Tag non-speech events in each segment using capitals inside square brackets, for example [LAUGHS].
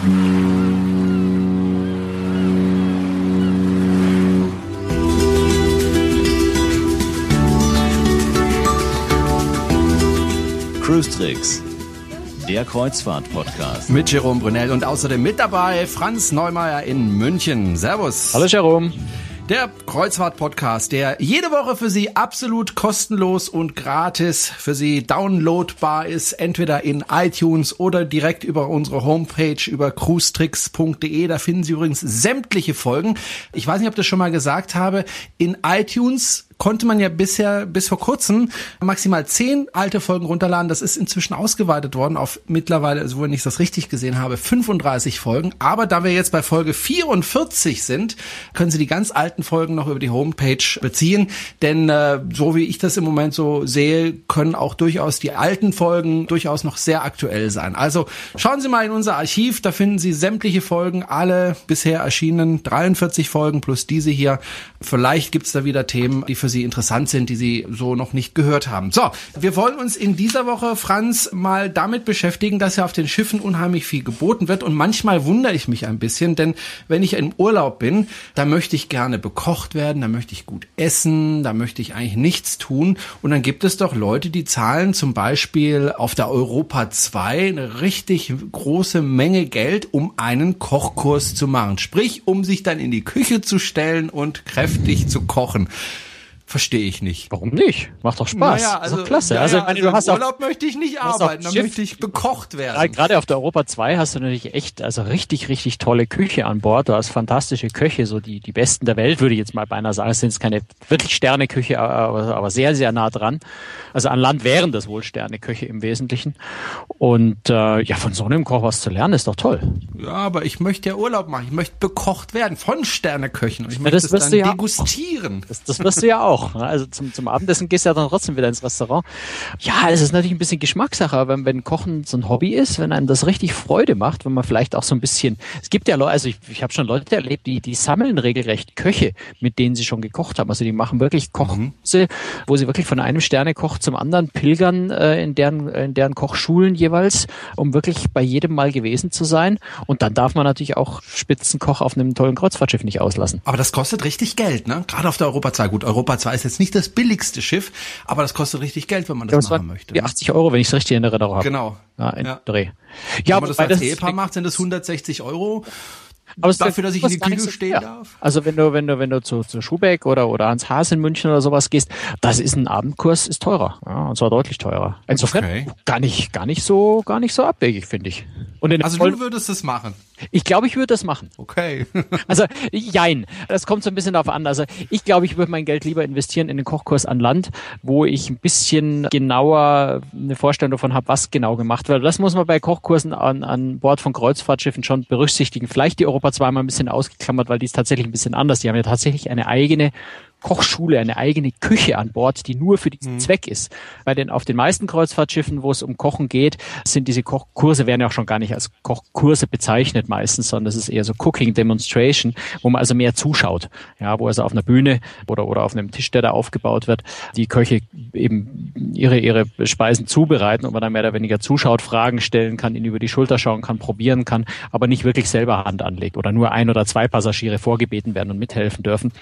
Cruise Tricks, der Kreuzfahrt-Podcast. Mit Jerome Brunel und außerdem mit dabei Franz Neumeier in München. Servus. Hallo Jerome. Der Kreuzfahrt-Podcast, der jede Woche für Sie absolut kostenlos und gratis für Sie downloadbar ist, entweder in iTunes oder direkt über unsere Homepage über cruestricks.de. Da finden Sie übrigens sämtliche Folgen. Ich weiß nicht, ob ich das schon mal gesagt habe. In iTunes konnte man ja bisher bis vor kurzem maximal zehn alte Folgen runterladen. Das ist inzwischen ausgeweitet worden auf mittlerweile, also wenn ich das richtig gesehen habe, 35 Folgen. Aber da wir jetzt bei Folge 44 sind, können Sie die ganz alten Folgen noch über die Homepage beziehen. Denn äh, so wie ich das im Moment so sehe, können auch durchaus die alten Folgen durchaus noch sehr aktuell sein. Also schauen Sie mal in unser Archiv, da finden Sie sämtliche Folgen, alle bisher erschienen 43 Folgen plus diese hier. Vielleicht gibt's da wieder Themen, die für Sie interessant sind, die Sie so noch nicht gehört haben. So, wir wollen uns in dieser Woche, Franz, mal damit beschäftigen, dass ja auf den Schiffen unheimlich viel geboten wird und manchmal wundere ich mich ein bisschen, denn wenn ich im Urlaub bin, da möchte ich gerne bekocht werden, da möchte ich gut essen, da möchte ich eigentlich nichts tun und dann gibt es doch Leute, die zahlen zum Beispiel auf der Europa 2 eine richtig große Menge Geld, um einen Kochkurs zu machen. Sprich, um sich dann in die Küche zu stellen und kräftig zu kochen. Verstehe ich nicht. Warum nicht? Macht doch Spaß. Naja, also, ist doch klasse. Ja, also, meine, also du hast Urlaub möchte ich nicht arbeiten, dann möchte ich bekocht ja, werden. gerade auf der Europa 2 hast du natürlich echt, also richtig, richtig tolle Küche an Bord. Du hast fantastische Köche, so die, die besten der Welt, würde ich jetzt mal beinahe sagen. Es sind jetzt keine wirklich Sterneküche, aber, aber sehr, sehr nah dran. Also an Land wären das wohl Sterneköche im Wesentlichen. Und äh, ja, von so einem Koch was zu lernen, ist doch toll. Ja, aber ich möchte ja Urlaub machen. Ich möchte bekocht werden von Sterneköchen. Und ich Ja, möchte das es wirst dann ja- degustieren. Das, das wirst du ja auch. Ne? Also zum, zum Abendessen gehst du ja dann trotzdem wieder ins Restaurant. Ja, es ist natürlich ein bisschen Geschmackssache, aber wenn, wenn Kochen so ein Hobby ist, wenn einem das richtig Freude macht, wenn man vielleicht auch so ein bisschen, es gibt ja Leute, also ich, ich habe schon Leute erlebt, die, die sammeln regelrecht Köche, mit denen sie schon gekocht haben. Also die machen wirklich Kochkurse, wo sie wirklich von einem Sternekoch zum anderen pilgern äh, in, deren, in deren Kochschulen jeweils, um wirklich bei jedem Mal gewesen zu sein. Und dann darf man natürlich auch Spitzenkoch auf einem tollen Kreuzfahrtschiff nicht auslassen. Aber das kostet richtig Geld, ne? Gerade auf der Europa 2. Gut, Europa 2 ist jetzt nicht das billigste Schiff, aber das kostet richtig Geld, wenn man das, Das machen möchte. ne? 80 Euro, wenn ich es richtig in Erinnerung habe. Genau. Ja, in Ja. Dreh. Wenn Ja, man das als das- Ehepaar macht, sind das 160 Euro. aber dafür, dass ich in die Küche so stehen darf. Also wenn du, wenn du, wenn du zu, zu Schubeck oder, oder Hans Haas in München oder sowas gehst, das ist ein Abendkurs, ist teurer. Ja, und zwar deutlich teurer. Insofern Okay. gar nicht, gar nicht so, gar nicht so abwegig, finde ich. Also vollen- du würdest es machen. Ich glaube, ich würde das machen. Okay. [LAUGHS] Also, jein. Das kommt so ein bisschen darauf an. Also, ich glaube, ich würde mein Geld lieber investieren in den Kochkurs an Land, wo ich ein bisschen genauer eine Vorstellung davon habe, was genau gemacht wird. Das muss man bei Kochkursen an, an Bord von Kreuzfahrtschiffen schon berücksichtigen. Vielleicht die Europa 2 mal ein bisschen ausgeklammert, weil die ist tatsächlich ein bisschen anders. Die haben ja tatsächlich eine eigene Kochschule, eine eigene Küche an Bord, die nur für diesen Zweck ist. Bei den, auf den meisten Kreuzfahrtschiffen, wo es um Kochen geht, sind diese Kochkurse werden ja auch schon gar nicht als Kochkurse bezeichnet meistens, sondern es ist eher so Cooking Demonstration, wo man also mehr zuschaut. Ja, wo also auf einer Bühne oder, oder auf einem Tisch, der da aufgebaut wird, die Köche eben ihre, ihre Speisen zubereiten und man dann mehr oder weniger zuschaut, Fragen stellen kann, ihnen über die Schulter schauen kann, probieren kann, aber nicht wirklich selber Hand anlegt oder nur ein oder zwei Passagiere vorgebeten werden und mithelfen dürfen.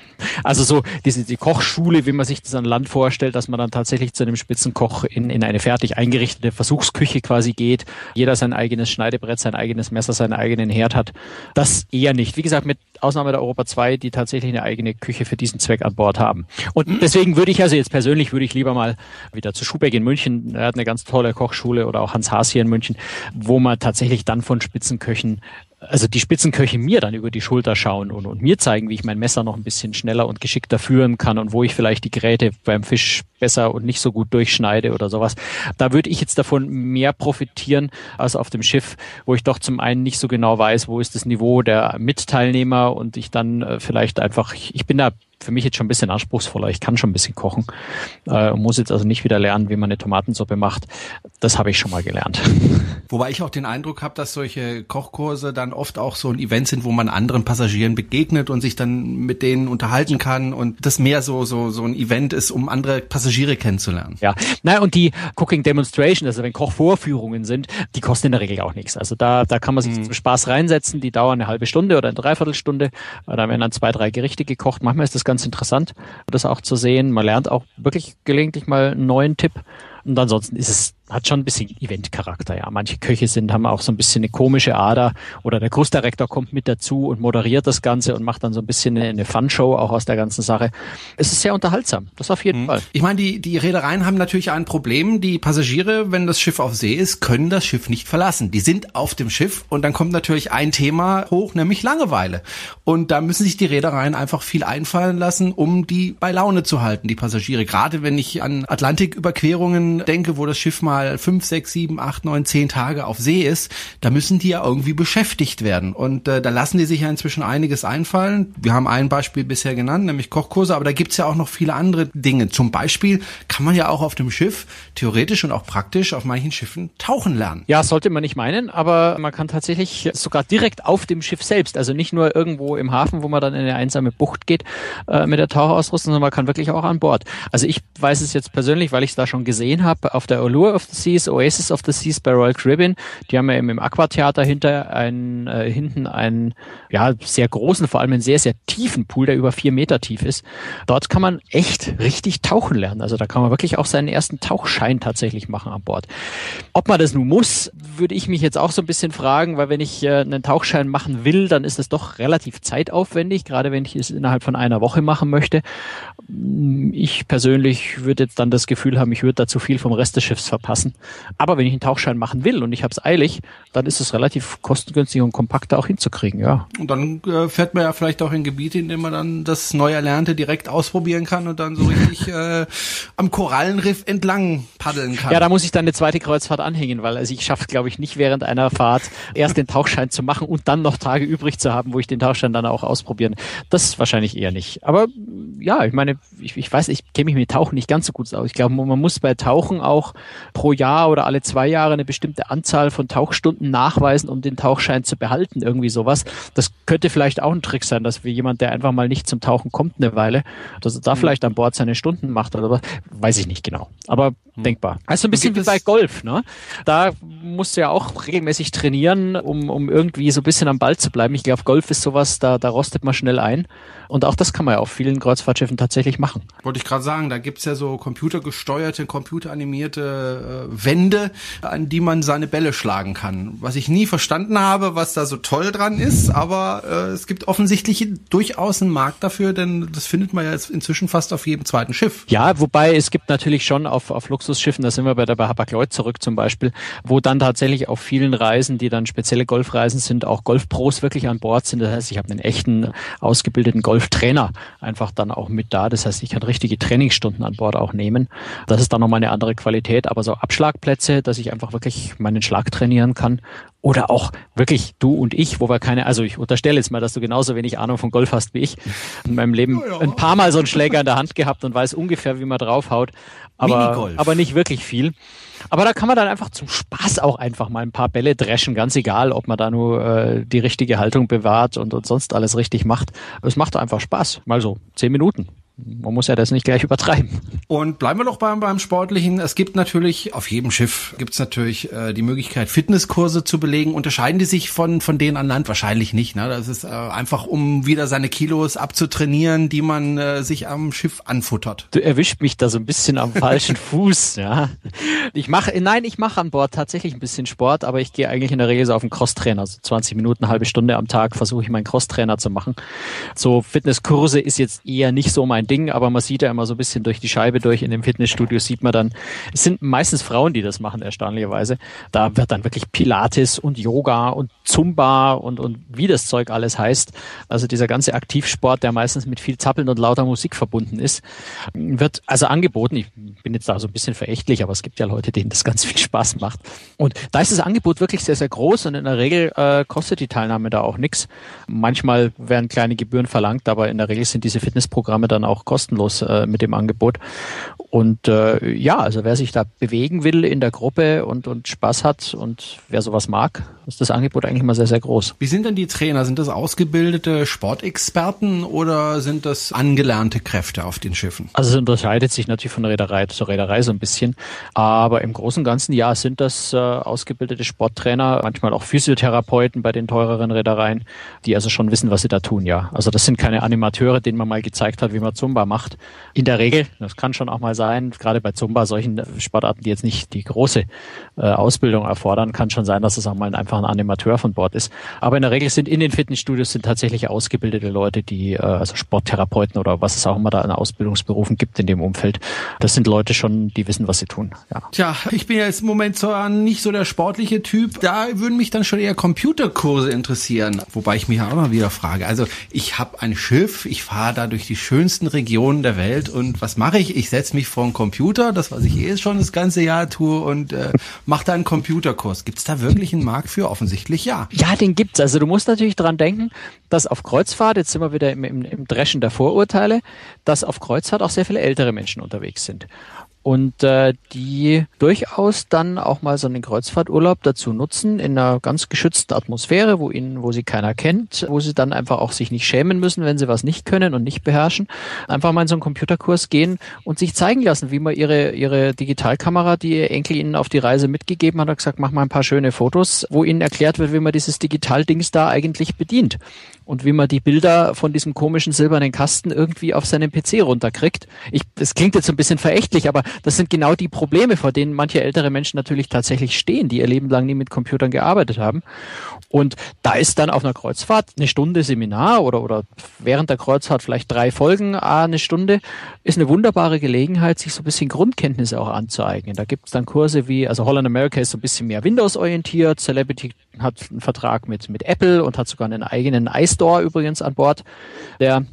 Also so diese die Kochschule, wie man sich das an Land vorstellt, dass man dann tatsächlich zu einem Spitzenkoch in, in eine fertig eingerichtete Versuchsküche quasi geht, jeder sein eigenes Schneidebrett, sein eigenes Messer, seinen eigenen Herd hat. Das eher nicht. Wie gesagt, mit Ausnahme der Europa 2, die tatsächlich eine eigene Küche für diesen Zweck an Bord haben. Und deswegen würde ich also jetzt persönlich würde ich lieber mal wieder zu Schubeck in München, er hat eine ganz tolle Kochschule oder auch Hans Haas hier in München, wo man tatsächlich dann von Spitzenköchen also die Spitzenköche mir dann über die Schulter schauen und, und mir zeigen, wie ich mein Messer noch ein bisschen schneller und geschickter führen kann und wo ich vielleicht die Geräte beim Fisch besser und nicht so gut durchschneide oder sowas. Da würde ich jetzt davon mehr profitieren als auf dem Schiff, wo ich doch zum einen nicht so genau weiß, wo ist das Niveau der Mitteilnehmer und ich dann äh, vielleicht einfach, ich, ich bin da für mich jetzt schon ein bisschen anspruchsvoller. Ich kann schon ein bisschen kochen äh, muss jetzt also nicht wieder lernen, wie man eine Tomatensuppe macht. Das habe ich schon mal gelernt. [LAUGHS] Wobei ich auch den Eindruck habe, dass solche Kochkurse dann oft auch so ein Event sind, wo man anderen Passagieren begegnet und sich dann mit denen unterhalten kann und das mehr so so so ein Event ist, um andere Passagiere Passagiere kennenzulernen. Ja, naja, und die Cooking Demonstration, also wenn Kochvorführungen sind, die kosten in der Regel auch nichts. Also da, da kann man sich mhm. zum Spaß reinsetzen, die dauern eine halbe Stunde oder eine Dreiviertelstunde. Da werden dann zwei, drei Gerichte gekocht. Manchmal ist das ganz interessant, das auch zu sehen. Man lernt auch wirklich gelegentlich mal einen neuen Tipp. Und ansonsten ist es hat schon ein bisschen Eventcharakter, ja. Manche Köche sind, haben auch so ein bisschen eine komische Ader oder der Großdirektor kommt mit dazu und moderiert das Ganze und macht dann so ein bisschen eine, eine Fun-Show auch aus der ganzen Sache. Es ist sehr unterhaltsam, das auf jeden mhm. Fall. Ich meine, die, die Reedereien haben natürlich ein Problem. Die Passagiere, wenn das Schiff auf See ist, können das Schiff nicht verlassen. Die sind auf dem Schiff und dann kommt natürlich ein Thema hoch, nämlich Langeweile. Und da müssen sich die Reedereien einfach viel einfallen lassen, um die bei Laune zu halten, die Passagiere. Gerade wenn ich an Atlantiküberquerungen denke, wo das Schiff mal mal fünf, sechs, sieben, acht, neun, zehn Tage auf See ist, da müssen die ja irgendwie beschäftigt werden. Und äh, da lassen die sich ja inzwischen einiges einfallen. Wir haben ein Beispiel bisher genannt, nämlich Kochkurse, aber da gibt's ja auch noch viele andere Dinge. Zum Beispiel kann man ja auch auf dem Schiff theoretisch und auch praktisch auf manchen Schiffen tauchen lernen. Ja, sollte man nicht meinen, aber man kann tatsächlich sogar direkt auf dem Schiff selbst, also nicht nur irgendwo im Hafen, wo man dann in eine einsame Bucht geht äh, mit der Tauchausrüstung, sondern man kann wirklich auch an Bord. Also ich weiß es jetzt persönlich, weil ich es da schon gesehen habe, auf der Allure of the Seas, Oasis of the Seas bei Royal Caribbean. Die haben ja eben im Aquatheater hinter einen, äh, hinten einen ja, sehr großen, vor allem einen sehr, sehr tiefen Pool, der über vier Meter tief ist. Dort kann man echt richtig tauchen lernen. Also da kann man wirklich auch seinen ersten Tauchschein tatsächlich machen an Bord. Ob man das nun muss, würde ich mich jetzt auch so ein bisschen fragen, weil wenn ich äh, einen Tauchschein machen will, dann ist es doch relativ zeitaufwendig, gerade wenn ich es innerhalb von einer Woche machen möchte. Ich persönlich würde jetzt dann das Gefühl haben, ich würde da zu viel vom Rest des Schiffs verpassen. Aber wenn ich einen Tauchschein machen will und ich habe es eilig, dann ist es relativ kostengünstig und kompakt auch hinzukriegen, ja. Und dann äh, fährt man ja vielleicht auch in Gebiete, in denen man dann das neu Erlernte direkt ausprobieren kann und dann so richtig äh, am Korallenriff entlang paddeln kann. Ja, da muss ich dann eine zweite Kreuzfahrt anhängen, weil also ich schaffe, glaube ich, nicht während einer Fahrt erst den Tauchschein zu machen und dann noch Tage übrig zu haben, wo ich den Tauchschein dann auch ausprobieren. Das wahrscheinlich eher nicht. Aber ja, ich meine, ich, ich weiß, ich kenne mich mit Tauchen nicht ganz so gut aus. Ich glaube, man muss bei Tauchen auch pro Jahr oder alle zwei Jahre eine bestimmte Anzahl von Tauchstunden nachweisen, um den Tauchschein zu behalten, irgendwie sowas. Das könnte vielleicht auch ein Trick sein, dass wir jemand, der einfach mal nicht zum Tauchen kommt eine Weile, dass er da mhm. vielleicht an Bord seine Stunden macht oder was, weiß ich nicht genau. Aber mhm. denkbar. Also ein bisschen wie bei Golf, ne? Da musst du ja auch regelmäßig trainieren, um, um irgendwie so ein bisschen am Ball zu bleiben. Ich glaube, Golf ist sowas, da, da rostet man schnell ein. Und auch das kann man ja auf vielen Kreuzfahrtschiffen tatsächlich machen. Wollte ich gerade sagen, da gibt's ja so computergesteuerte, computeranimierte äh, Wände, an die man seine Bälle schlagen kann. Was ich nie verstanden habe, was da so toll dran ist, aber äh, es gibt offensichtlich durchaus einen Markt dafür, denn das findet man ja jetzt inzwischen fast auf jedem zweiten Schiff. Ja, wobei es gibt natürlich schon auf, auf Luxusschiffen, da sind wir bei der Hapag-Lloyd zurück zum Beispiel, wo dann tatsächlich auf vielen Reisen, die dann spezielle Golfreisen sind, auch Golfpros wirklich an Bord sind. Das heißt, ich habe einen echten ausgebildeten Golftrainer einfach dann auch mit da. Das heißt, ich kann richtige Trainingsstunden an Bord auch nehmen. Das ist dann nochmal eine andere Qualität, aber so Abschlagplätze, dass ich einfach wirklich meinen Schlag trainieren kann oder auch wirklich du und ich, wo wir keine, also ich unterstelle jetzt mal, dass du genauso wenig Ahnung von Golf hast wie ich. In meinem Leben ja, ja. ein paar Mal so einen Schläger in der Hand gehabt und weiß ungefähr, wie man draufhaut, aber, aber nicht wirklich viel. Aber da kann man dann einfach zum Spaß auch einfach mal ein paar Bälle dreschen, ganz egal, ob man da nur äh, die richtige Haltung bewahrt und, und sonst alles richtig macht. Es macht einfach Spaß. Mal so zehn Minuten man muss ja das nicht gleich übertreiben. Und bleiben wir doch beim, beim Sportlichen. Es gibt natürlich, auf jedem Schiff gibt es natürlich äh, die Möglichkeit, Fitnesskurse zu belegen. Unterscheiden die sich von, von denen an Land? Wahrscheinlich nicht. Ne? Das ist äh, einfach, um wieder seine Kilos abzutrainieren, die man äh, sich am Schiff anfuttert. Du erwischt mich da so ein bisschen am falschen [LAUGHS] Fuß. Ja, Ich mache, nein, ich mache an Bord tatsächlich ein bisschen Sport, aber ich gehe eigentlich in der Regel so auf einen Crosstrainer. So 20 Minuten, eine halbe Stunde am Tag versuche ich meinen Crosstrainer zu machen. So Fitnesskurse ist jetzt eher nicht so mein Ding, aber man sieht ja immer so ein bisschen durch die Scheibe durch in dem Fitnessstudio sieht man dann, es sind meistens Frauen, die das machen, erstaunlicherweise. Da wird dann wirklich Pilates und Yoga und Zumba und, und wie das Zeug alles heißt. Also dieser ganze Aktivsport, der meistens mit viel Zappeln und lauter Musik verbunden ist, wird also angeboten. Ich bin jetzt da so ein bisschen verächtlich, aber es gibt ja Leute, denen das ganz viel Spaß macht. Und da ist das Angebot wirklich sehr, sehr groß und in der Regel äh, kostet die Teilnahme da auch nichts. Manchmal werden kleine Gebühren verlangt, aber in der Regel sind diese Fitnessprogramme dann auch auch kostenlos äh, mit dem Angebot. Und äh, ja, also wer sich da bewegen will in der Gruppe und, und Spaß hat und wer sowas mag, ist das Angebot eigentlich mal sehr, sehr groß. Wie sind denn die Trainer? Sind das ausgebildete Sportexperten oder sind das angelernte Kräfte auf den Schiffen? Also es unterscheidet sich natürlich von Reederei zur Reederei so ein bisschen. Aber im Großen und Ganzen, ja, sind das äh, ausgebildete Sporttrainer, manchmal auch Physiotherapeuten bei den teureren Reedereien, die also schon wissen, was sie da tun, ja. Also das sind keine Animateure, denen man mal gezeigt hat, wie man Zumba macht. In der Regel, das kann schon auch mal sein, gerade bei Zumba, solchen Sportarten, die jetzt nicht die große äh, Ausbildung erfordern, kann schon sein, dass es auch mal einfach ein Animateur von Bord ist. Aber in der Regel sind in den Fitnessstudios sind tatsächlich ausgebildete Leute, die, äh, also Sporttherapeuten oder was es auch immer da an Ausbildungsberufen gibt in dem Umfeld. Das sind Leute schon, die wissen, was sie tun. Ja. Tja, ich bin ja jetzt im Moment zwar nicht so der sportliche Typ. Da würden mich dann schon eher Computerkurse interessieren. Wobei ich mich auch mal wieder frage. Also ich habe ein Schiff, ich fahre da durch die schönsten Regionen der Welt und was mache ich? Ich setze mich vor einen Computer, das was ich eh schon das ganze Jahr tue und äh, mache da einen Computerkurs. Gibt es da wirklich einen Markt für? Offensichtlich ja. Ja, den gibt's. Also du musst natürlich dran denken, dass auf Kreuzfahrt, jetzt sind wir wieder im, im, im Dreschen der Vorurteile, dass auf Kreuzfahrt auch sehr viele ältere Menschen unterwegs sind und äh, die durchaus dann auch mal so einen Kreuzfahrturlaub dazu nutzen in einer ganz geschützten Atmosphäre, wo ihnen, wo sie keiner kennt, wo sie dann einfach auch sich nicht schämen müssen, wenn sie was nicht können und nicht beherrschen, einfach mal in so einen Computerkurs gehen und sich zeigen lassen, wie man ihre ihre Digitalkamera, die ihr Enkel ihnen auf die Reise mitgegeben hat, hat gesagt, mach mal ein paar schöne Fotos, wo ihnen erklärt wird, wie man dieses Digitaldings da eigentlich bedient und wie man die Bilder von diesem komischen silbernen Kasten irgendwie auf seinen PC runterkriegt. Ich, das klingt jetzt ein bisschen verächtlich, aber das sind genau die Probleme, vor denen manche ältere Menschen natürlich tatsächlich stehen, die ihr Leben lang nie mit Computern gearbeitet haben. Und da ist dann auf einer Kreuzfahrt eine Stunde Seminar oder, oder während der Kreuzfahrt vielleicht drei Folgen, ah, eine Stunde, ist eine wunderbare Gelegenheit, sich so ein bisschen Grundkenntnisse auch anzueignen. Da gibt es dann Kurse wie, also Holland America ist so ein bisschen mehr Windows-orientiert, Celebrity hat einen Vertrag mit, mit Apple und hat sogar einen eigenen iStore übrigens an Bord, der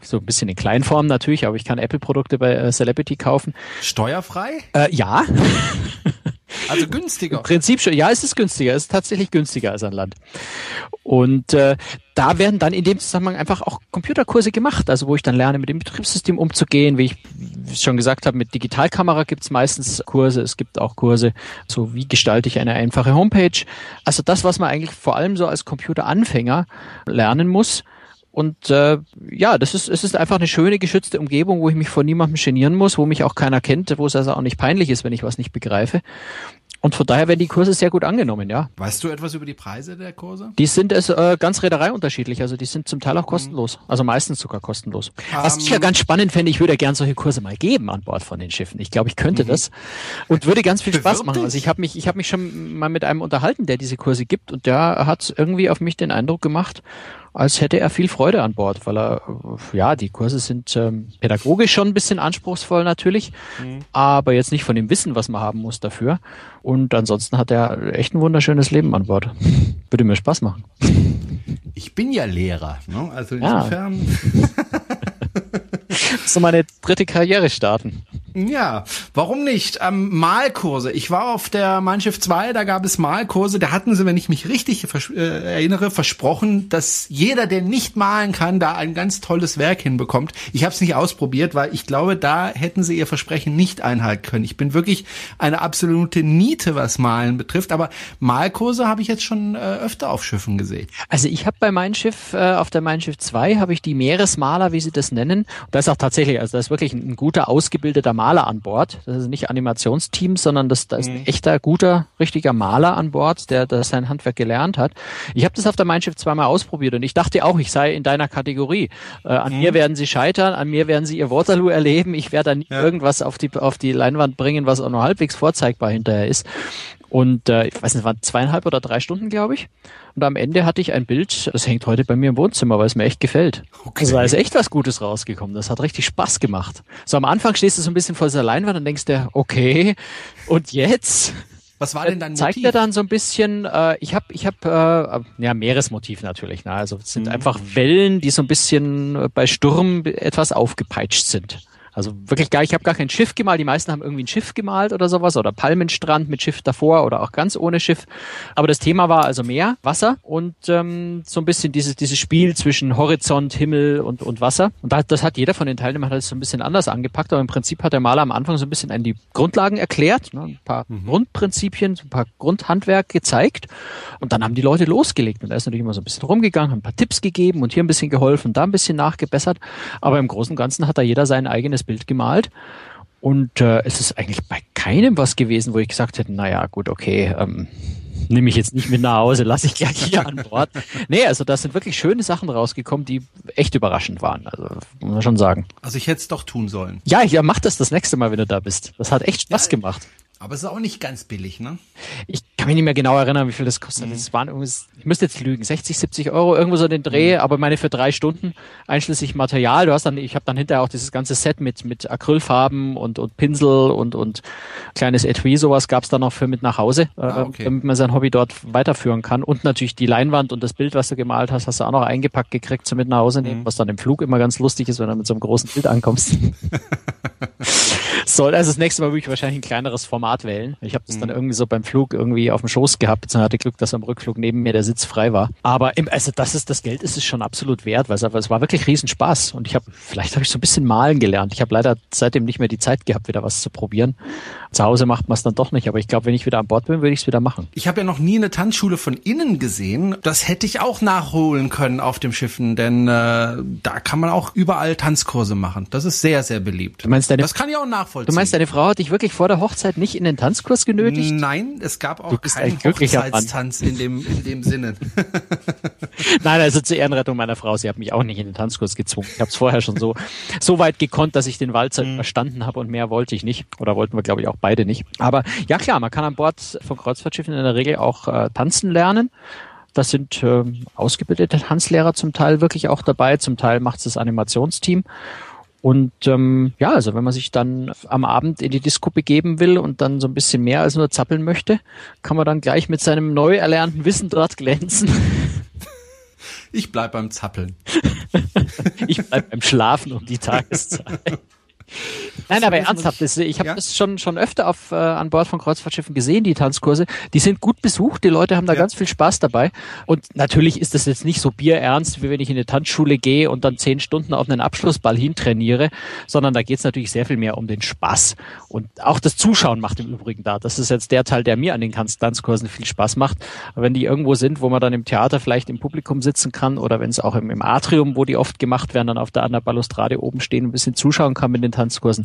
so ein bisschen in Kleinform natürlich, aber ich kann Apple-Produkte bei äh, Celebrity kaufen. Steuerfrei? Äh, ja. [LAUGHS] Also günstiger. Im Prinzip schon. Ja, es ist günstiger. Es ist tatsächlich günstiger als an Land. Und äh, da werden dann in dem Zusammenhang einfach auch Computerkurse gemacht, also wo ich dann lerne, mit dem Betriebssystem umzugehen. Wie ich schon gesagt habe, mit Digitalkamera gibt es meistens Kurse. Es gibt auch Kurse, so wie gestalte ich eine einfache Homepage. Also das, was man eigentlich vor allem so als Computeranfänger lernen muss. Und äh, ja, das ist, es ist einfach eine schöne, geschützte Umgebung, wo ich mich vor niemandem genieren muss, wo mich auch keiner kennt, wo es also auch nicht peinlich ist, wenn ich was nicht begreife. Und von daher werden die Kurse sehr gut angenommen, ja. Weißt du etwas über die Preise der Kurse? Die sind es äh, ganz Reederei unterschiedlich, also die sind zum Teil auch kostenlos, also meistens sogar kostenlos. Um, Was ich ja ganz spannend fände, ich würde ja gern solche Kurse mal geben an Bord von den Schiffen. Ich glaube, ich könnte mhm. das und würde ganz viel Spaß machen. Also ich habe mich, ich habe mich schon mal mit einem unterhalten, der diese Kurse gibt und der hat irgendwie auf mich den Eindruck gemacht, als hätte er viel Freude an Bord, weil er, ja, die Kurse sind ähm, pädagogisch schon ein bisschen anspruchsvoll natürlich, mhm. aber jetzt nicht von dem Wissen, was man haben muss dafür. Und ansonsten hat er echt ein wunderschönes Leben an Bord. Würde mir Spaß machen. Ich bin ja Lehrer, ne? also insofern. [LAUGHS] Ja. so meine dritte Karriere starten. Ja, warum nicht? Ähm, Malkurse. Ich war auf der Mein Schiff 2, da gab es Malkurse. Da hatten sie, wenn ich mich richtig äh, erinnere, versprochen, dass jeder, der nicht malen kann, da ein ganz tolles Werk hinbekommt. Ich habe es nicht ausprobiert, weil ich glaube, da hätten sie ihr Versprechen nicht einhalten können. Ich bin wirklich eine absolute Niete, was Malen betrifft. Aber Malkurse habe ich jetzt schon äh, öfter auf Schiffen gesehen. Also ich habe bei Mein Schiff, äh, auf der Mein Schiff 2, habe ich die Meeresmaler, wie sie das nennen. Und da ist auch tatsächlich, also da ist wirklich ein, ein guter, ausgebildeter Maler an Bord. Das ist nicht Animationsteam, sondern das, da ist ein mhm. echter, guter, richtiger Maler an Bord, der, der sein Handwerk gelernt hat. Ich habe das auf der Mein Schiff zweimal ausprobiert und ich dachte auch, ich sei in deiner Kategorie. Äh, an mhm. mir werden sie scheitern, an mir werden sie ihr Waterloo erleben. Ich werde dann ja. irgendwas auf die, auf die Leinwand bringen, was auch nur halbwegs vorzeigbar hinterher ist. Und äh, ich weiß nicht, es waren zweieinhalb oder drei Stunden, glaube ich. Und am Ende hatte ich ein Bild, das hängt heute bei mir im Wohnzimmer, weil es mir echt gefällt. Okay. Also da ist echt was Gutes rausgekommen. Das hat richtig Spaß gemacht. So am Anfang stehst du so ein bisschen vor dieser Leinwand und denkst dir, okay, und jetzt? Was war denn dein Motiv? Zeigt er dann so ein bisschen, äh, ich habe ich hab, äh, ja, Meeresmotiv natürlich. Ne? Also es sind mhm. einfach Wellen, die so ein bisschen bei Sturm etwas aufgepeitscht sind. Also wirklich gar, ich habe gar kein Schiff gemalt. Die meisten haben irgendwie ein Schiff gemalt oder sowas oder Palmenstrand mit Schiff davor oder auch ganz ohne Schiff. Aber das Thema war also Meer, Wasser und ähm, so ein bisschen dieses, dieses Spiel zwischen Horizont, Himmel und, und Wasser. Und das, das hat jeder von den Teilnehmern halt so ein bisschen anders angepackt. Aber im Prinzip hat der Maler am Anfang so ein bisschen an die Grundlagen erklärt, ne, ein paar mhm. Grundprinzipien, ein paar Grundhandwerk gezeigt. Und dann haben die Leute losgelegt. Und er ist natürlich immer so ein bisschen rumgegangen, hat ein paar Tipps gegeben und hier ein bisschen geholfen, da ein bisschen nachgebessert. Aber im Großen und Ganzen hat da jeder sein eigenes Bild gemalt. Und äh, es ist eigentlich bei keinem was gewesen, wo ich gesagt hätte, naja, gut, okay, ähm, nehme ich jetzt nicht mit nach Hause, lasse ich gleich hier an Bord. Nee, also da sind wirklich schöne Sachen rausgekommen, die echt überraschend waren. Also muss man schon sagen. Also ich hätte es doch tun sollen. Ja, ja, mach das das nächste Mal, wenn du da bist. Das hat echt Spaß ja, gemacht. Aber es ist auch nicht ganz billig, ne? Ich kann mich nicht mehr genau erinnern, wie viel das kostet. Mhm. Das waren ich müsste jetzt lügen, 60, 70 Euro, irgendwo so den Dreh, mhm. aber meine für drei Stunden, einschließlich Material. Du hast dann, ich habe dann hinterher auch dieses ganze Set mit, mit Acrylfarben und, und Pinsel und, und kleines Etui, sowas gab's dann noch für mit nach Hause, äh, ah, okay. damit man sein Hobby dort weiterführen kann. Und natürlich die Leinwand und das Bild, was du gemalt hast, hast du auch noch eingepackt gekriegt zum mit nach Hause nehmen, mhm. was dann im Flug immer ganz lustig ist, wenn du mit so einem großen Bild ankommst. [LAUGHS] Soll, also das nächste Mal würde ich wahrscheinlich ein kleineres Format wählen. Ich habe das mhm. dann irgendwie so beim Flug irgendwie auf dem Schoß gehabt, beziehungsweise hatte Glück, dass am Rückflug neben mir der Sitz frei war. Aber im, also das ist das Geld ist es schon absolut wert, weil es, es war wirklich Riesenspaß. Und ich habe, vielleicht habe ich so ein bisschen malen gelernt. Ich habe leider seitdem nicht mehr die Zeit gehabt, wieder was zu probieren. Zu Hause macht man es dann doch nicht, aber ich glaube, wenn ich wieder an Bord bin, würde ich es wieder machen. Ich habe ja noch nie eine Tanzschule von innen gesehen. Das hätte ich auch nachholen können auf dem Schiffen, denn äh, da kann man auch überall Tanzkurse machen. Das ist sehr, sehr beliebt. Du meinst deine, das kann ich auch nachvollziehen. Du meinst, deine Frau hat dich wirklich vor der Hochzeit nicht in den Tanzkurs genötigt? Nein, es gab auch keinen Hochzeitstanz in dem, in dem Sinne. [LAUGHS] Nein, also zur Ehrenrettung meiner Frau, sie hat mich auch nicht in den Tanzkurs gezwungen. Ich habe es vorher schon so, so weit gekonnt, dass ich den Walzer mhm. verstanden habe und mehr wollte ich nicht. Oder wollten wir, glaube ich, auch beide nicht. Aber ja klar, man kann an Bord von Kreuzfahrtschiffen in der Regel auch äh, tanzen lernen. Das sind äh, ausgebildete Tanzlehrer zum Teil wirklich auch dabei, zum Teil macht es das Animationsteam. Und ähm, ja, also wenn man sich dann am Abend in die Disco begeben will und dann so ein bisschen mehr als nur zappeln möchte, kann man dann gleich mit seinem neu erlernten Wissen dort glänzen. [LAUGHS] Ich bleib beim Zappeln. [LAUGHS] ich bleib beim Schlafen um die Tageszeit. [LAUGHS] Nein, aber ernsthaft, das, ich habe ja? das schon schon öfter auf äh, an Bord von Kreuzfahrtschiffen gesehen, die Tanzkurse. Die sind gut besucht, die Leute haben da ja. ganz viel Spaß dabei. Und natürlich ist das jetzt nicht so bierernst, wie wenn ich in eine Tanzschule gehe und dann zehn Stunden auf einen Abschlussball hintrainiere, sondern da geht es natürlich sehr viel mehr um den Spaß. Und auch das Zuschauen macht im Übrigen da. Das ist jetzt der Teil, der mir an den Tanzkursen viel Spaß macht. Aber wenn die irgendwo sind, wo man dann im Theater vielleicht im Publikum sitzen kann oder wenn es auch im, im Atrium, wo die oft gemacht werden, dann auf der, an der Balustrade oben stehen und ein bisschen zuschauen kann mit den Tanzkursen,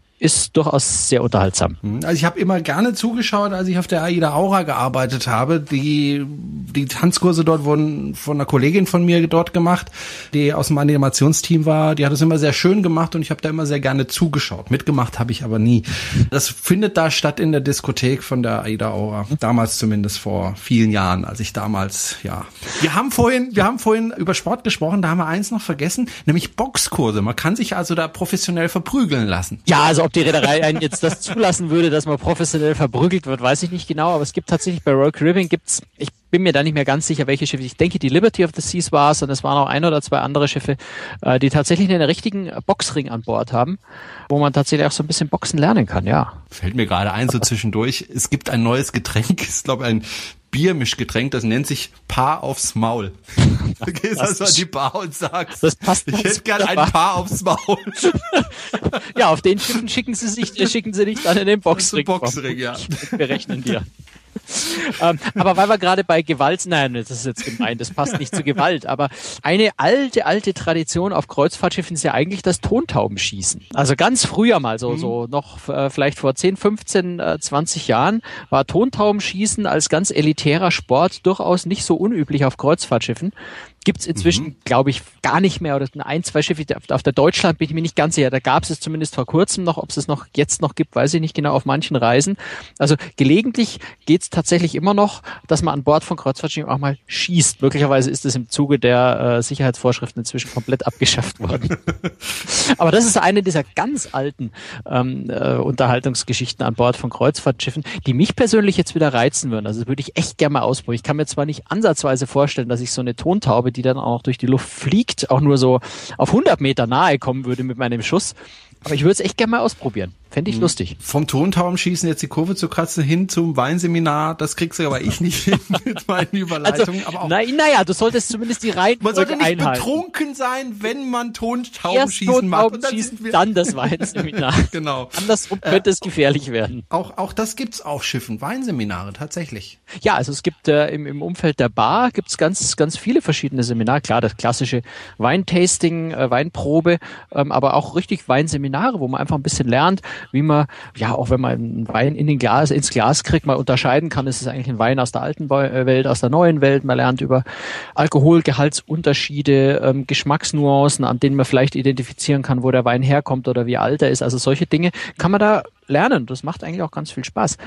ist durchaus sehr unterhaltsam. Mhm. Also ich habe immer gerne zugeschaut, als ich auf der AIDA Aura gearbeitet habe. Die, die Tanzkurse dort wurden von einer Kollegin von mir dort gemacht, die aus dem Animationsteam war. Die hat es immer sehr schön gemacht und ich habe da immer sehr gerne zugeschaut. Mitgemacht habe ich aber nie. Das findet da statt in der Diskothek von der AIDA Aura. Damals zumindest vor vielen Jahren, als ich damals, ja. Wir haben vorhin, wir haben vorhin über Sport gesprochen, da haben wir eins noch vergessen, nämlich Boxkurse. Man kann sich also da professionell verprügeln lassen. Ja, also ob die Reederei einen jetzt das zulassen würde, dass man professionell verprügelt wird, weiß ich nicht genau, aber es gibt tatsächlich bei Royal Caribbean gibt's, ich bin mir da nicht mehr ganz sicher, welche Schiffe. Ich denke, die Liberty of the Seas war es und es waren auch ein oder zwei andere Schiffe, äh, die tatsächlich einen richtigen Boxring an Bord haben, wo man tatsächlich auch so ein bisschen Boxen lernen kann, ja. Fällt mir gerade ein, so zwischendurch. Es gibt ein neues Getränk, [LAUGHS] ist glaube ein Biermischgetränk, das nennt sich Paar aufs Maul. Du gehst also an die Bar und sagst, das passt ich hätte gern ein Paar aufs Maul. [LAUGHS] ja, auf den Schiffen schicken sie sich, schicken sie dich dann in den Boxring. Boxring, ja. Wir rechnen dir. [LAUGHS] ähm, aber weil wir gerade bei Gewalt, nein, das ist jetzt gemeint, das passt nicht zu Gewalt, aber eine alte, alte Tradition auf Kreuzfahrtschiffen ist ja eigentlich das Tontaubenschießen. Also ganz früher mal, so, mhm. so noch äh, vielleicht vor 10, 15, äh, 20 Jahren, war Tontaubenschießen als ganz elitärer Sport durchaus nicht so unüblich auf Kreuzfahrtschiffen gibt's inzwischen, mhm. glaube ich, gar nicht mehr. Oder ein, zwei Schiffe auf der Deutschland bin ich mir nicht ganz sicher. Da gab es zumindest vor kurzem noch. Ob es es noch jetzt noch gibt, weiß ich nicht genau auf manchen Reisen. Also gelegentlich geht's tatsächlich immer noch, dass man an Bord von Kreuzfahrtschiffen auch mal schießt. Möglicherweise ist es im Zuge der äh, Sicherheitsvorschriften inzwischen komplett abgeschafft worden. [LAUGHS] Aber das ist eine dieser ganz alten ähm, äh, Unterhaltungsgeschichten an Bord von Kreuzfahrtschiffen, die mich persönlich jetzt wieder reizen würden. Also das würde ich echt gerne mal ausprobieren. Ich kann mir zwar nicht ansatzweise vorstellen, dass ich so eine Tontaube die dann auch durch die Luft fliegt, auch nur so auf 100 Meter nahe kommen würde mit meinem Schuss. Aber ich würde es echt gerne mal ausprobieren. Fände ich Mhm. lustig. Vom Tontaum schießen jetzt die Kurve zu kratzen hin zum Weinseminar, das kriegst du aber ich nicht [LAUGHS] hin mit meinen Also, Überleitungen. aber auch nein, naja, du solltest zumindest die Reihenfolge man sollte nicht einhalten. betrunken sein, wenn man Erst Tontaubenschießen macht. Und dann sind wir- dann das Weinseminar. [LAUGHS] Genau. Andersrum könnte es gefährlich werden. Auch, auch das gibt's auf Schiffen, Weinseminare tatsächlich. Ja, also es gibt äh, im, im Umfeld der Bar gibt's ganz, ganz viele verschiedene Seminare. Klar, das klassische Weintasting, äh, Weinprobe, ähm, aber auch richtig Weinseminare, wo man einfach ein bisschen lernt, wie man, ja, auch wenn man einen Wein in den Glas, ins Glas kriegt, mal unterscheiden kann, ist es eigentlich ein Wein aus der alten äh, Welt, aus der neuen Welt. Man lernt über Alkoholgehaltsunterschiede, ähm, Geschmacksnuancen, an denen man vielleicht identifizieren kann, wo der Wein herkommt oder wie alt er ist. Also solche Dinge kann man da lernen. Das macht eigentlich auch ganz viel Spaß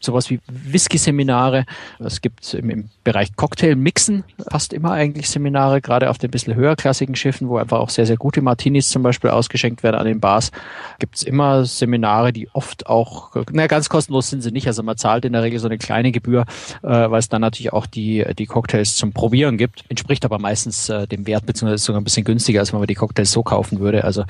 sowas wie Whisky-Seminare. Es gibt im, im Bereich Cocktail-Mixen fast immer eigentlich Seminare, gerade auf den bisschen höherklassigen Schiffen, wo einfach auch sehr, sehr gute Martinis zum Beispiel ausgeschenkt werden an den Bars. Gibt es immer Seminare, die oft auch, na ganz kostenlos sind sie nicht, also man zahlt in der Regel so eine kleine Gebühr, äh, weil es dann natürlich auch die, die Cocktails zum Probieren gibt. Entspricht aber meistens äh, dem Wert, beziehungsweise sogar ein bisschen günstiger, als wenn man die Cocktails so kaufen würde. Also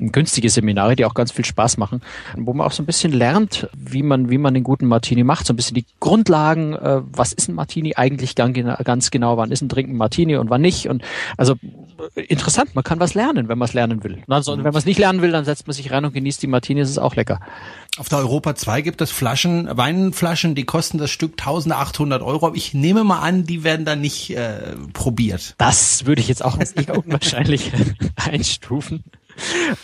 ähm, günstige Seminare, die auch ganz viel Spaß machen, wo man auch so ein bisschen lernt, wie man, wie man den guten Martini macht, so ein bisschen die Grundlagen, äh, was ist ein Martini eigentlich ganz genau, wann ist ein Trinken Martini und wann nicht. Und also äh, interessant, man kann was lernen, wenn man es lernen will. Und ansonsten, wenn man es nicht lernen will, dann setzt man sich rein und genießt die Martini, das ist auch lecker. Auf der Europa 2 gibt es Flaschen, Weinflaschen, die kosten das Stück 1800 Euro. Ich nehme mal an, die werden dann nicht äh, probiert. Das würde ich jetzt auch als [LAUGHS] eher unwahrscheinlich einstufen.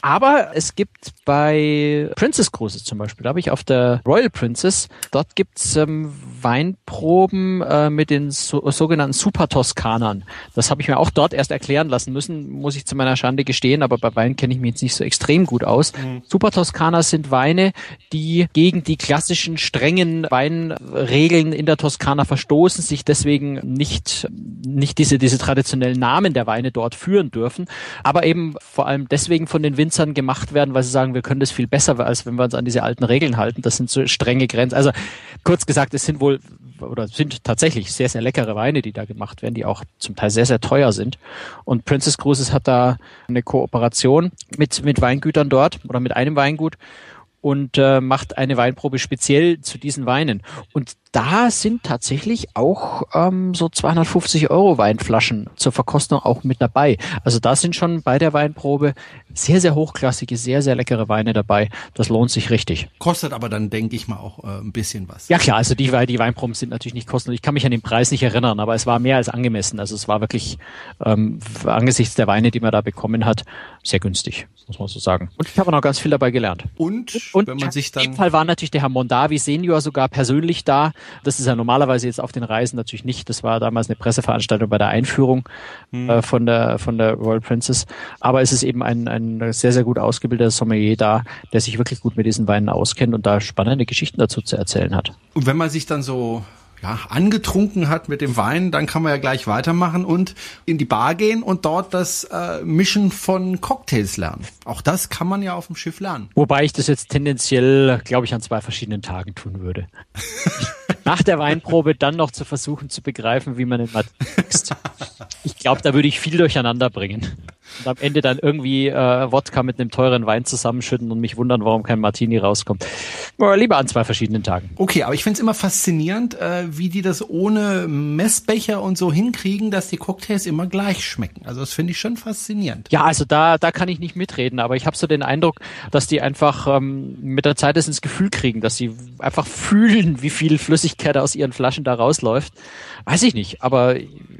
Aber es gibt bei Princess Cruises zum Beispiel, da habe ich auf der Royal Princess, dort gibt's ähm, Weinproben äh, mit den so, sogenannten Super Toskanern. Das habe ich mir auch dort erst erklären lassen müssen, muss ich zu meiner Schande gestehen, aber bei Wein kenne ich mich jetzt nicht so extrem gut aus. Super Toskaner sind Weine, die gegen die klassischen strengen Weinregeln in der Toskana verstoßen, sich deswegen nicht, nicht diese, diese traditionellen Namen der Weine dort führen dürfen, aber eben vor allem deswegen von den Winzern gemacht werden, weil sie sagen, wir können das viel besser, als wenn wir uns an diese alten Regeln halten. Das sind so strenge Grenzen. Also kurz gesagt, es sind wohl oder sind tatsächlich sehr, sehr leckere Weine, die da gemacht werden, die auch zum Teil sehr, sehr teuer sind. Und Princess Cruises hat da eine Kooperation mit, mit Weingütern dort oder mit einem Weingut und äh, macht eine Weinprobe speziell zu diesen Weinen. Und da sind tatsächlich auch ähm, so 250 Euro Weinflaschen zur Verkostung auch mit dabei. Also da sind schon bei der Weinprobe sehr, sehr hochklassige, sehr, sehr leckere Weine dabei. Das lohnt sich richtig. Kostet aber dann, denke ich mal, auch äh, ein bisschen was. Ja klar, also die, die Weinproben sind natürlich nicht kostenlos. Ich kann mich an den Preis nicht erinnern, aber es war mehr als angemessen. Also es war wirklich ähm, angesichts der Weine, die man da bekommen hat, sehr günstig, muss man so sagen. Und ich habe noch ganz viel dabei gelernt. Und, Und wenn man sich in dem dann Fall war natürlich der Herr Mondavi Senior sogar persönlich da. Das ist ja normalerweise jetzt auf den Reisen natürlich nicht. Das war damals eine Presseveranstaltung bei der Einführung äh, von der von der Royal Princess. Aber es ist eben ein, ein sehr, sehr gut ausgebildeter Sommelier da, der sich wirklich gut mit diesen Weinen auskennt und da spannende Geschichten dazu zu erzählen hat. Und wenn man sich dann so ja, angetrunken hat mit dem Wein, dann kann man ja gleich weitermachen und in die Bar gehen und dort das äh, Mischen von Cocktails lernen. Auch das kann man ja auf dem Schiff lernen. Wobei ich das jetzt tendenziell, glaube ich, an zwei verschiedenen Tagen tun würde. [LAUGHS] Nach der Weinprobe dann noch zu versuchen zu begreifen, wie man den Martini mixt. Ich glaube, da würde ich viel durcheinander bringen. Und am Ende dann irgendwie äh, Wodka mit einem teuren Wein zusammenschütten und mich wundern, warum kein Martini rauskommt. Lieber an zwei verschiedenen Tagen. Okay, aber ich find's immer faszinierend, äh, wie die das ohne Messbecher und so hinkriegen, dass die Cocktails immer gleich schmecken. Also das finde ich schon faszinierend. Ja, also da, da kann ich nicht mitreden, aber ich habe so den Eindruck, dass die einfach ähm, mit der Zeit das ins Gefühl kriegen, dass sie einfach fühlen, wie viel Flüssigkeit aus ihren Flaschen da rausläuft. Weiß ich nicht, aber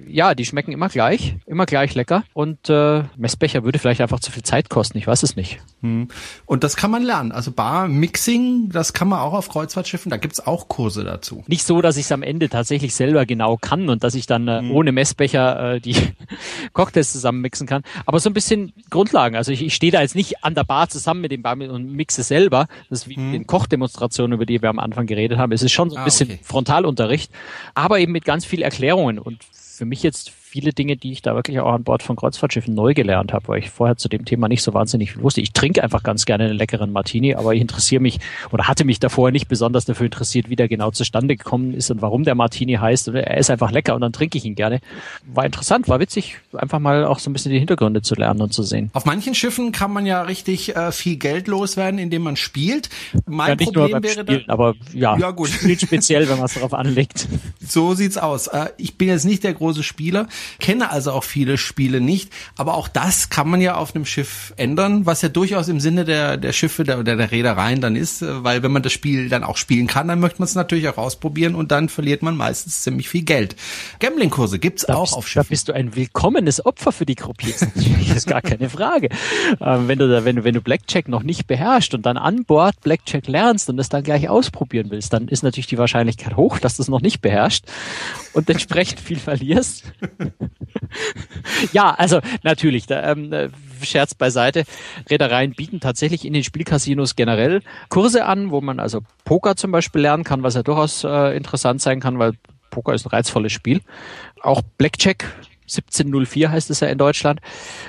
ja, die schmecken immer gleich, immer gleich lecker und äh, Messbecher würde vielleicht einfach zu viel Zeit kosten, ich weiß es nicht. Und das kann man lernen. Also Bar Mixing, das kann man auch auf Kreuzfahrtschiffen, da gibt's auch Kurse dazu. Nicht so, dass ich es am Ende tatsächlich selber genau kann und dass ich dann äh, ohne Messbecher äh, die [LAUGHS] Cocktails zusammen mixen kann. Aber so ein bisschen Grundlagen. Also ich, ich stehe da jetzt nicht an der Bar zusammen mit dem Bar und mixe selber. Das ist wie in den Kochdemonstrationen, über die wir am Anfang geredet haben. Es ist schon so ein Ah, bisschen okay. Frontalunterricht, aber eben mit ganz viel Erklärungen. Und für mich jetzt viele Dinge, die ich da wirklich auch an Bord von Kreuzfahrtschiffen neu gelernt habe, weil ich vorher zu dem Thema nicht so wahnsinnig viel wusste. Ich trinke einfach ganz gerne einen leckeren Martini, aber ich interessiere mich oder hatte mich davor nicht besonders dafür interessiert, wie der genau zustande gekommen ist und warum der Martini heißt. Er ist einfach lecker und dann trinke ich ihn gerne. War interessant, war witzig, einfach mal auch so ein bisschen die Hintergründe zu lernen und zu sehen. Auf manchen Schiffen kann man ja richtig äh, viel Geld loswerden, indem man spielt. Mein ja, nicht Problem nur beim wäre Spielen, aber ja, ja gut. speziell, wenn man es darauf anlegt. [LAUGHS] So sieht's aus. Äh, ich bin jetzt nicht der große Spieler, kenne also auch viele Spiele nicht, aber auch das kann man ja auf einem Schiff ändern, was ja durchaus im Sinne der, der Schiffe der, der, der Reedereien dann ist, äh, weil wenn man das Spiel dann auch spielen kann, dann möchte man es natürlich auch ausprobieren und dann verliert man meistens ziemlich viel Geld. Gambling-Kurse gibt's da auch bist, auf Schiffen. Da bist du ein willkommenes Opfer für die Croupiers. das ist gar keine Frage. Ähm, wenn du da, wenn wenn du Blackjack noch nicht beherrschst und dann an Bord Blackjack lernst und das dann gleich ausprobieren willst, dann ist natürlich die Wahrscheinlichkeit hoch, dass du es noch nicht beherrschst und entsprechend viel verlierst. Ja, also natürlich, da, ähm, äh, Scherz beiseite. Reedereien bieten tatsächlich in den Spielcasinos generell Kurse an, wo man also Poker zum Beispiel lernen kann, was ja durchaus äh, interessant sein kann, weil Poker ist ein reizvolles Spiel. Auch Blackjack 1704 heißt es ja in Deutschland.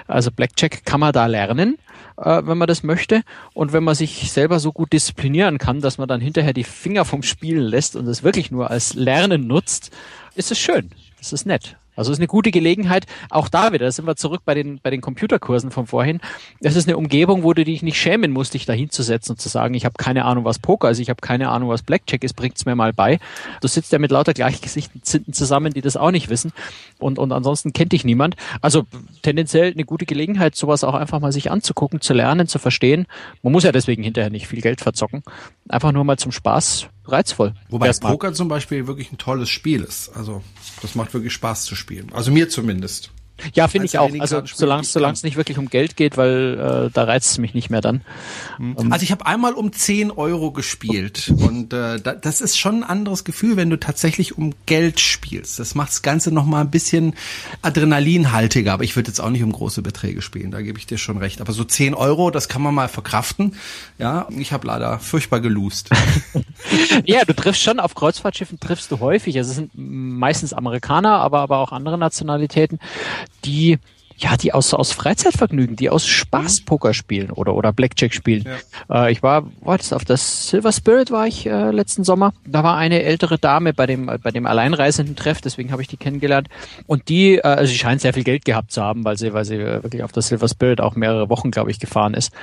Also Blackjack kann man da lernen, äh, wenn man das möchte. Und wenn man sich selber so gut disziplinieren kann, dass man dann hinterher die Finger vom Spielen lässt und es wirklich nur als Lernen nutzt, ist es schön. Das ist nett. Also es ist eine gute Gelegenheit, auch da wieder, da sind wir zurück bei den, bei den Computerkursen von vorhin. Das ist eine Umgebung, wo du dich nicht schämen musst, dich da hinzusetzen und zu sagen, ich habe keine Ahnung, was Poker ist, ich habe keine Ahnung, was Blackjack ist, bringt's mir mal bei. Du sitzt ja mit lauter Gleichgesichten zusammen, die das auch nicht wissen. Und, und ansonsten kennt dich niemand. Also tendenziell eine gute Gelegenheit, sowas auch einfach mal sich anzugucken, zu lernen, zu verstehen. Man muss ja deswegen hinterher nicht viel Geld verzocken. Einfach nur mal zum Spaß reizvoll. Wobei Poker zum Beispiel wirklich ein tolles Spiel ist. Also das macht wirklich Spaß zu spielen. Also mir zumindest. Ja, finde ich auch. Also solange solange es nicht wirklich um Geld geht, weil äh, da reizt es mich nicht mehr dann. Hm. Ähm, also ich habe einmal um 10 Euro gespielt und äh, da, das ist schon ein anderes Gefühl, wenn du tatsächlich um Geld spielst. Das macht das Ganze noch mal ein bisschen adrenalinhaltiger. Aber ich würde jetzt auch nicht um große Beträge spielen. Da gebe ich dir schon recht. Aber so 10 Euro, das kann man mal verkraften. Ja, ich habe leider furchtbar geloost. [LAUGHS] ja, du triffst schon auf Kreuzfahrtschiffen triffst du häufig. Also es sind meistens Amerikaner, aber aber auch andere Nationalitäten die ja, die aus, aus Freizeitvergnügen, die aus Spaß mhm. Poker spielen oder, oder Blackjack spielen. Ja. Äh, ich war, war das auf das Silver Spirit war ich äh, letzten Sommer. Da war eine ältere Dame bei dem, bei dem alleinreisenden Treff, deswegen habe ich die kennengelernt. Und die, äh, also sie scheint sehr viel Geld gehabt zu haben, weil sie, weil sie wirklich auf das Silver Spirit auch mehrere Wochen, glaube ich, gefahren ist.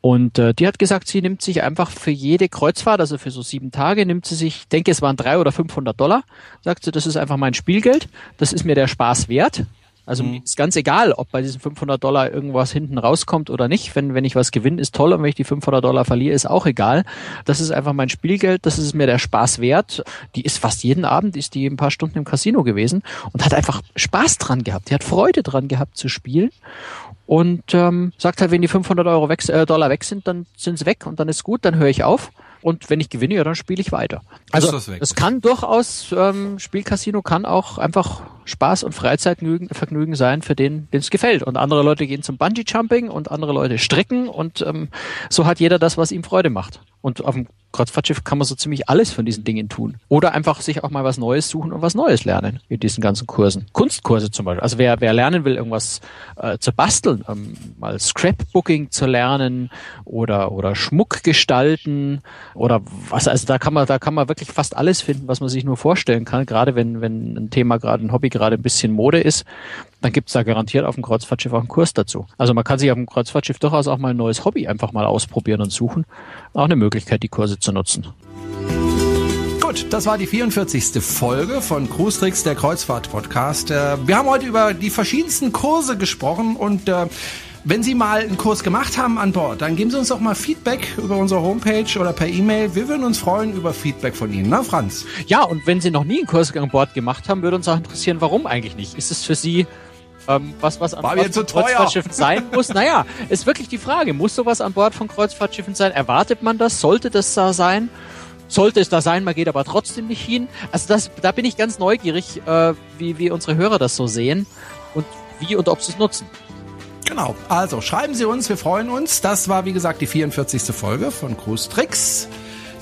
Und äh, die hat gesagt, sie nimmt sich einfach für jede Kreuzfahrt, also für so sieben Tage, nimmt sie sich, denke es waren drei oder 500 Dollar, sagt sie, das ist einfach mein Spielgeld, das ist mir der Spaß wert also mhm. ist ganz egal, ob bei diesen 500 Dollar irgendwas hinten rauskommt oder nicht. Wenn, wenn ich was gewinne, ist toll. Und wenn ich die 500 Dollar verliere, ist auch egal. Das ist einfach mein Spielgeld. Das ist mir der Spaß wert. Die ist fast jeden Abend, ist die ein paar Stunden im Casino gewesen und hat einfach Spaß dran gehabt. Die hat Freude dran gehabt zu spielen. Und ähm, sagt halt, wenn die 500 Euro weg, äh, Dollar weg sind, dann sind sie weg und dann ist gut, dann höre ich auf. Und wenn ich gewinne, ja, dann spiele ich weiter. Also es kann durchaus, ähm, Spielcasino kann auch einfach Spaß und Freizeitvergnügen sein für den, den es gefällt. Und andere Leute gehen zum Bungee-Jumping und andere Leute stricken und ähm, so hat jeder das, was ihm Freude macht. Und auf dem Kreuzfahrtschiff kann man so ziemlich alles von diesen Dingen tun. Oder einfach sich auch mal was Neues suchen und was Neues lernen in diesen ganzen Kursen. Kunstkurse zum Beispiel. Also wer, wer lernen will, irgendwas äh, zu basteln, ähm, mal Scrapbooking zu lernen oder, oder Schmuck gestalten oder was, also da kann man, da kann man wirklich fast alles finden, was man sich nur vorstellen kann. Gerade wenn, wenn ein Thema gerade ein Hobby gerade ein bisschen Mode ist, dann gibt's da garantiert auf dem Kreuzfahrtschiff auch einen Kurs dazu. Also man kann sich auf dem Kreuzfahrtschiff durchaus auch mal ein neues Hobby einfach mal ausprobieren und suchen. Auch eine Möglichkeit, die Kurse zu nutzen. Gut, das war die 44. Folge von Cruise Tricks, der Kreuzfahrt-Podcast. Äh, wir haben heute über die verschiedensten Kurse gesprochen und äh, wenn Sie mal einen Kurs gemacht haben an Bord, dann geben Sie uns doch mal Feedback über unsere Homepage oder per E-Mail. Wir würden uns freuen über Feedback von Ihnen, na Franz? Ja, und wenn Sie noch nie einen Kurs an Bord gemacht haben, würde uns auch interessieren, warum eigentlich nicht? Ist es für Sie ähm, was, was an War Bord von Kreuzfahrtschiffen sein muss? [LAUGHS] naja, ist wirklich die Frage. Muss sowas an Bord von Kreuzfahrtschiffen sein? Erwartet man das? Sollte das da sein? Sollte es da sein, man geht aber trotzdem nicht hin. Also das, da bin ich ganz neugierig, äh, wie, wie unsere Hörer das so sehen und wie und ob sie es nutzen. Genau. Also schreiben Sie uns, wir freuen uns. Das war, wie gesagt, die 44. Folge von Cruise Tricks,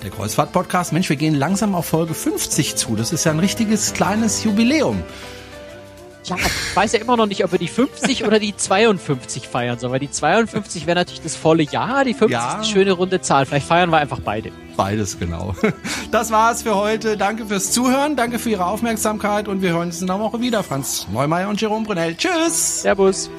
der Kreuzfahrt-Podcast. Mensch, wir gehen langsam auf Folge 50 zu. Das ist ja ein richtiges kleines Jubiläum. Klar, ich weiß ja immer noch nicht, ob wir die 50 oder die 52 feiern sollen, weil die 52 wäre natürlich das volle Jahr, die 50 Ja. ist eine schöne runde Zahl. Vielleicht feiern wir einfach beide. Beides, genau. [LAUGHS] Das war's für heute. Danke fürs Zuhören, danke für Ihre Aufmerksamkeit und wir hören uns in einer Woche wieder. Franz Neumeier und Jerome Brunel. Tschüss! Servus.